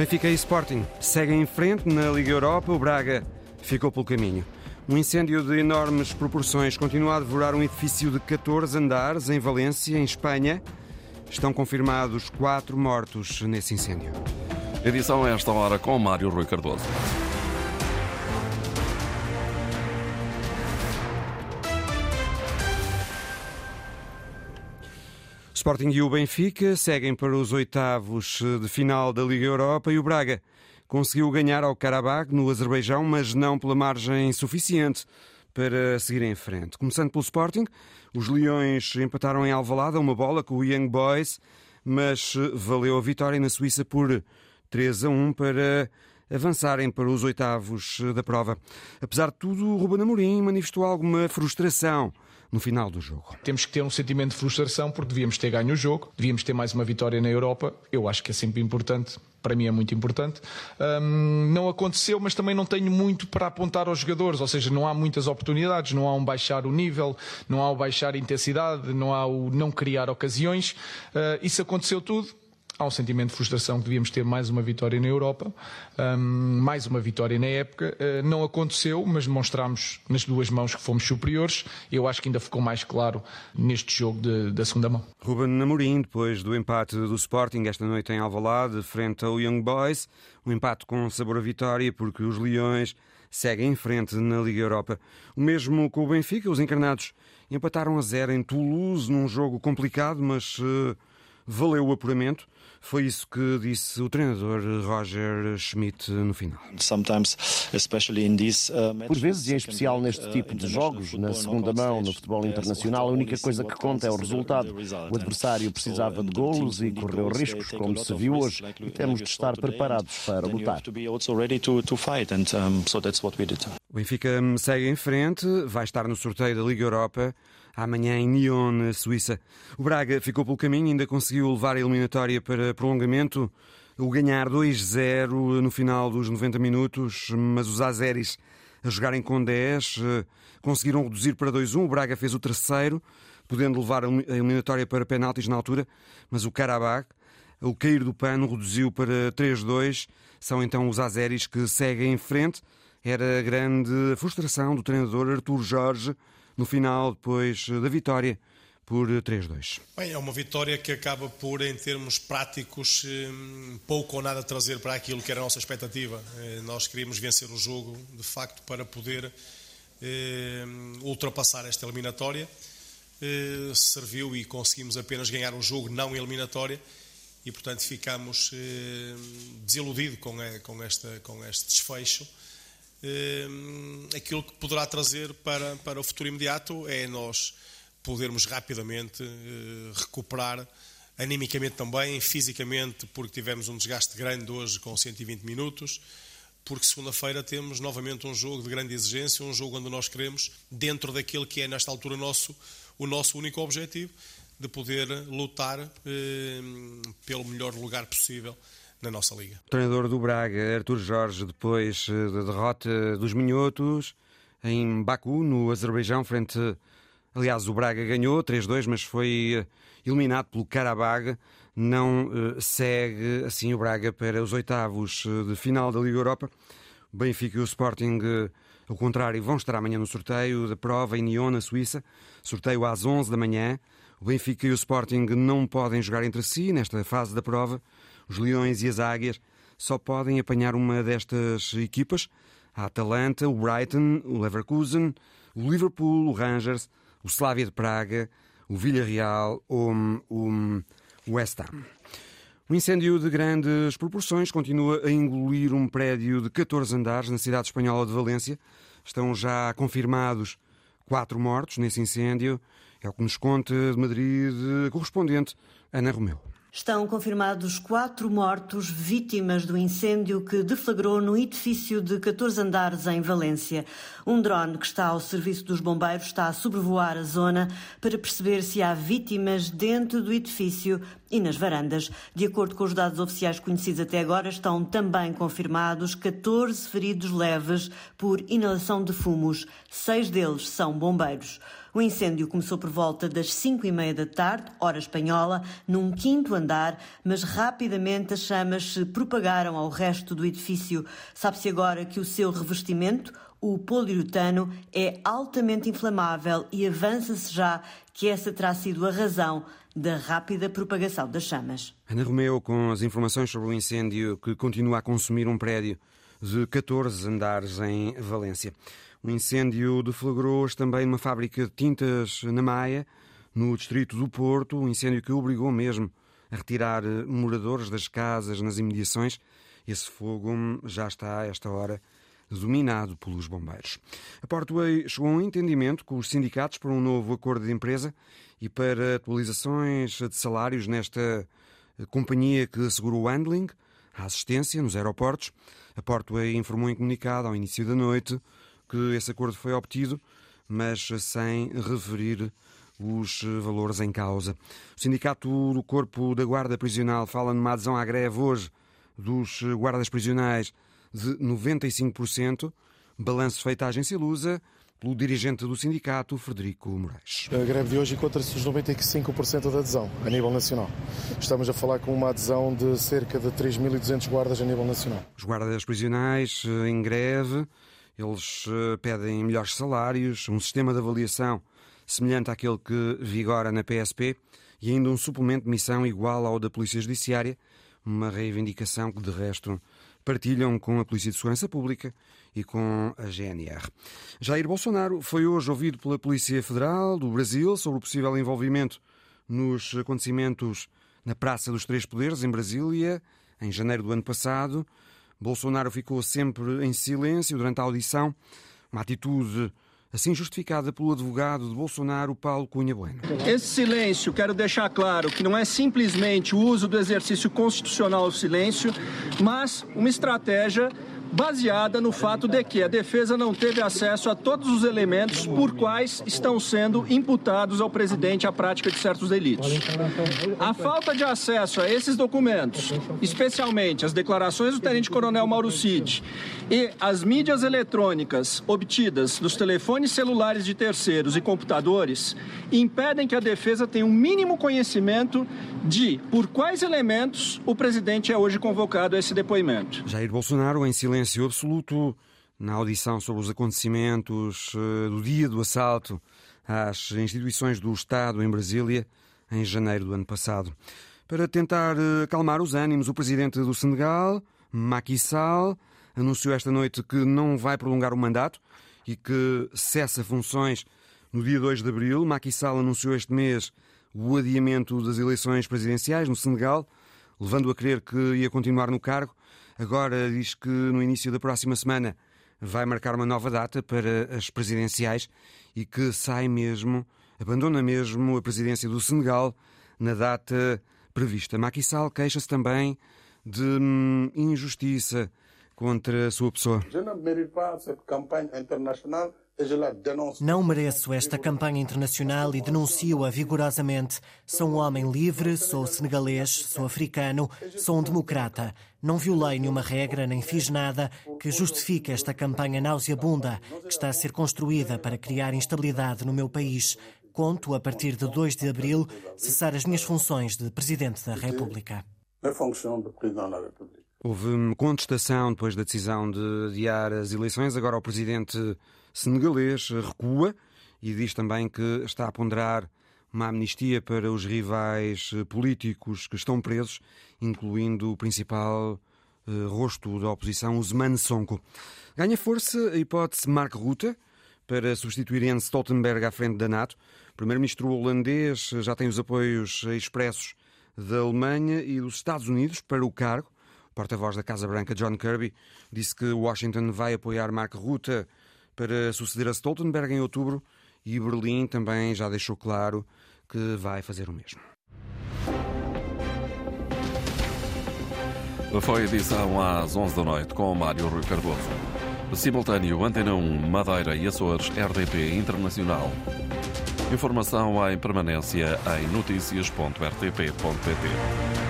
Benfica e Sporting seguem em frente na Liga Europa. O Braga ficou pelo caminho. Um incêndio de enormes proporções continua a devorar um edifício de 14 andares em Valência, em Espanha. Estão confirmados quatro mortos nesse incêndio. Edição a esta hora com Mário Rui Cardoso. Sporting e o Benfica seguem para os oitavos de final da Liga Europa e o Braga conseguiu ganhar ao Karabakh no Azerbaijão, mas não pela margem suficiente para seguir em frente. Começando pelo Sporting, os Leões empataram em Alvalada uma bola com o Young Boys, mas valeu a vitória na Suíça por 3 a 1 para avançarem para os oitavos da prova. Apesar de tudo, o Ruben Amorim manifestou alguma frustração no final do jogo. Temos que ter um sentimento de frustração porque devíamos ter ganho o jogo, devíamos ter mais uma vitória na Europa. Eu acho que é sempre importante, para mim é muito importante. Um, não aconteceu, mas também não tenho muito para apontar aos jogadores, ou seja, não há muitas oportunidades, não há um baixar o nível, não há o baixar a intensidade, não há o não criar ocasiões. Uh, isso aconteceu tudo há um sentimento de frustração que devíamos ter mais uma vitória na Europa, um, mais uma vitória na época. Uh, não aconteceu, mas demonstramos nas duas mãos que fomos superiores. Eu acho que ainda ficou mais claro neste jogo de, da segunda mão. Ruben Namorim, depois do empate do Sporting esta noite em Alvalade, frente ao Young Boys, um empate com sabor a vitória, porque os Leões seguem em frente na Liga Europa. O mesmo com o Benfica, os encarnados empataram a zero em Toulouse num jogo complicado, mas uh, valeu o apuramento. Foi isso que disse o treinador Roger Schmidt no final. Uh, Por vezes, e em especial neste uh, tipo de jogos, na segunda mão, no futebol internacional, a única coisa que conta é o resultado. O adversário precisava de golos e correu riscos, como se viu hoje, e temos de estar preparados para lutar. O Benfica segue em frente, vai estar no sorteio da Liga Europa amanhã em Nyon, na Suíça. O Braga ficou pelo caminho, ainda conseguiu levar a eliminatória para prolongamento, o ganhar 2-0 no final dos 90 minutos, mas os Azeris a jogarem com 10 eh, conseguiram reduzir para 2-1. O Braga fez o terceiro, podendo levar a eliminatória para penaltis na altura, mas o Karabakh, o cair do pano, reduziu para 3-2. São então os Azeris que seguem em frente. Era a grande frustração do treinador Artur Jorge, no final, depois da vitória por 3-2. Bem, é uma vitória que acaba por, em termos práticos, pouco ou nada trazer para aquilo que era a nossa expectativa. Eh, nós queríamos vencer o jogo, de facto, para poder eh, ultrapassar esta eliminatória. Eh, serviu e conseguimos apenas ganhar o jogo, não eliminatória, e, portanto, ficamos desiludidos com, esta, com este desfecho aquilo que poderá trazer para, para o futuro imediato é nós podermos rapidamente eh, recuperar animicamente também, fisicamente, porque tivemos um desgaste grande hoje com 120 minutos, porque segunda-feira temos novamente um jogo de grande exigência, um jogo onde nós queremos, dentro daquilo que é nesta altura nosso, o nosso único objetivo, de poder lutar eh, pelo melhor lugar possível na nossa liga. O treinador do Braga, Artur Jorge, depois eh, da derrota dos Minhotos em Baku, no Azerbaijão, frente. Aliás, o Braga ganhou 3-2, mas foi eh, eliminado pelo Karabag. Não uh, segue assim o Braga para os oitavos de final da Liga Europa. O Benfica e o Sporting, ao contrário, vão estar amanhã no sorteio da prova em Nyon, na Suíça. Sorteio às 11 da manhã. O Benfica e o Sporting não podem jogar entre si nesta fase da prova. Os Leões e as Águias só podem apanhar uma destas equipas. A Atalanta, o Brighton, o Leverkusen, o Liverpool, o Rangers, o Slavia de Praga, o Villarreal ou o West Ham. O incêndio de grandes proporções continua a engolir um prédio de 14 andares na cidade espanhola de Valência. Estão já confirmados quatro mortos nesse incêndio. É o que nos conta de Madrid a correspondente Ana Romeu. Estão confirmados quatro mortos vítimas do incêndio que deflagrou no edifício de 14 andares em Valência. Um drone que está ao serviço dos bombeiros está a sobrevoar a zona para perceber se há vítimas dentro do edifício e nas varandas. De acordo com os dados oficiais conhecidos até agora, estão também confirmados 14 feridos leves por inalação de fumos. Seis deles são bombeiros. O incêndio começou por volta das 5 e meia da tarde, hora espanhola, num quinto andar, mas rapidamente as chamas se propagaram ao resto do edifício. Sabe-se agora que o seu revestimento, o poliuretano, é altamente inflamável e avança-se já que essa terá sido a razão da rápida propagação das chamas. Ana Romeu, com as informações sobre o incêndio que continua a consumir um prédio de 14 andares em Valência. O incêndio deflagrou hoje também numa fábrica de tintas na Maia, no distrito do Porto, um incêndio que obrigou mesmo a retirar moradores das casas nas imediações. Esse fogo já está, a esta hora, dominado pelos bombeiros. A Portway chegou a um entendimento com os sindicatos para um novo acordo de empresa e para atualizações de salários nesta companhia que assegura o handling, a assistência nos aeroportos. A Portway informou em comunicado ao início da noite que esse acordo foi obtido, mas sem referir os valores em causa. O Sindicato do Corpo da Guarda Prisional fala numa adesão à greve hoje dos guardas prisionais de 95%, balanço feito à agência Lusa pelo dirigente do sindicato, Frederico Moraes. A greve de hoje encontra-se nos 95% de adesão a nível nacional. Estamos a falar com uma adesão de cerca de 3.200 guardas a nível nacional. Os guardas prisionais eh, em greve, eles eh, pedem melhores salários, um sistema de avaliação semelhante àquele que vigora na PSP e ainda um suplemento de missão igual ao da Polícia Judiciária, uma reivindicação que, de resto, partilham com a Polícia de Segurança Pública e com a GNR. Jair Bolsonaro foi hoje ouvido pela Polícia Federal do Brasil sobre o possível envolvimento nos acontecimentos na Praça dos Três Poderes, em Brasília, em janeiro do ano passado. Bolsonaro ficou sempre em silêncio durante a audição, uma atitude assim justificada pelo advogado de Bolsonaro, Paulo Cunha Bueno. Esse silêncio, quero deixar claro que não é simplesmente o uso do exercício constitucional do silêncio, mas uma estratégia baseada no fato de que a defesa não teve acesso a todos os elementos por quais estão sendo imputados ao presidente a prática de certos delitos. A falta de acesso a esses documentos, especialmente as declarações do tenente-coronel Mauro Cid e as mídias eletrônicas obtidas dos telefones celulares de terceiros e computadores, impedem que a defesa tenha um mínimo conhecimento de por quais elementos o presidente é hoje convocado a esse depoimento. Jair Bolsonaro, em silêncio silêncio absoluto na audição sobre os acontecimentos eh, do dia do assalto às instituições do Estado em Brasília, em janeiro do ano passado. Para tentar eh, acalmar os ânimos, o presidente do Senegal, Macky Sall, anunciou esta noite que não vai prolongar o mandato e que cessa funções no dia 2 de abril. Macky Sall anunciou este mês o adiamento das eleições presidenciais no Senegal, levando a crer que ia continuar no cargo Agora diz que no início da próxima semana vai marcar uma nova data para as presidenciais e que sai mesmo, abandona mesmo a presidência do Senegal na data prevista. Macky Sall queixa-se também de hum, injustiça contra a sua pessoa. Mérite pas cette campagne internationale não mereço esta campanha internacional e denuncio-a vigorosamente. Sou um homem livre, sou senegalês, sou africano, sou um democrata. Não violei nenhuma regra nem fiz nada que justifique esta campanha nauseabunda que está a ser construída para criar instabilidade no meu país. Conto, a partir de 2 de abril, cessar as minhas funções de Presidente da República. Houve contestação depois da decisão de adiar as eleições. Agora o Presidente senegalês recua e diz também que está a ponderar uma amnistia para os rivais políticos que estão presos, incluindo o principal eh, rosto da oposição, Usman Sonko. Ganha força a hipótese Mark Rutte para substituir Jens Stoltenberg à frente da NATO. Primeiro-ministro holandês já tem os apoios expressos da Alemanha e dos Estados Unidos para o cargo. O porta-voz da Casa Branca, John Kirby, disse que Washington vai apoiar Mark Rutte para suceder a Stoltenberg em outubro e Berlim também já deixou claro que vai fazer o mesmo. Foi edição às 11 da noite com Mário Rui Cardoso. Simultâneo Antena 1, Madeira e Açores, RDP Internacional. Informação em permanência em notícias.rtp.pt.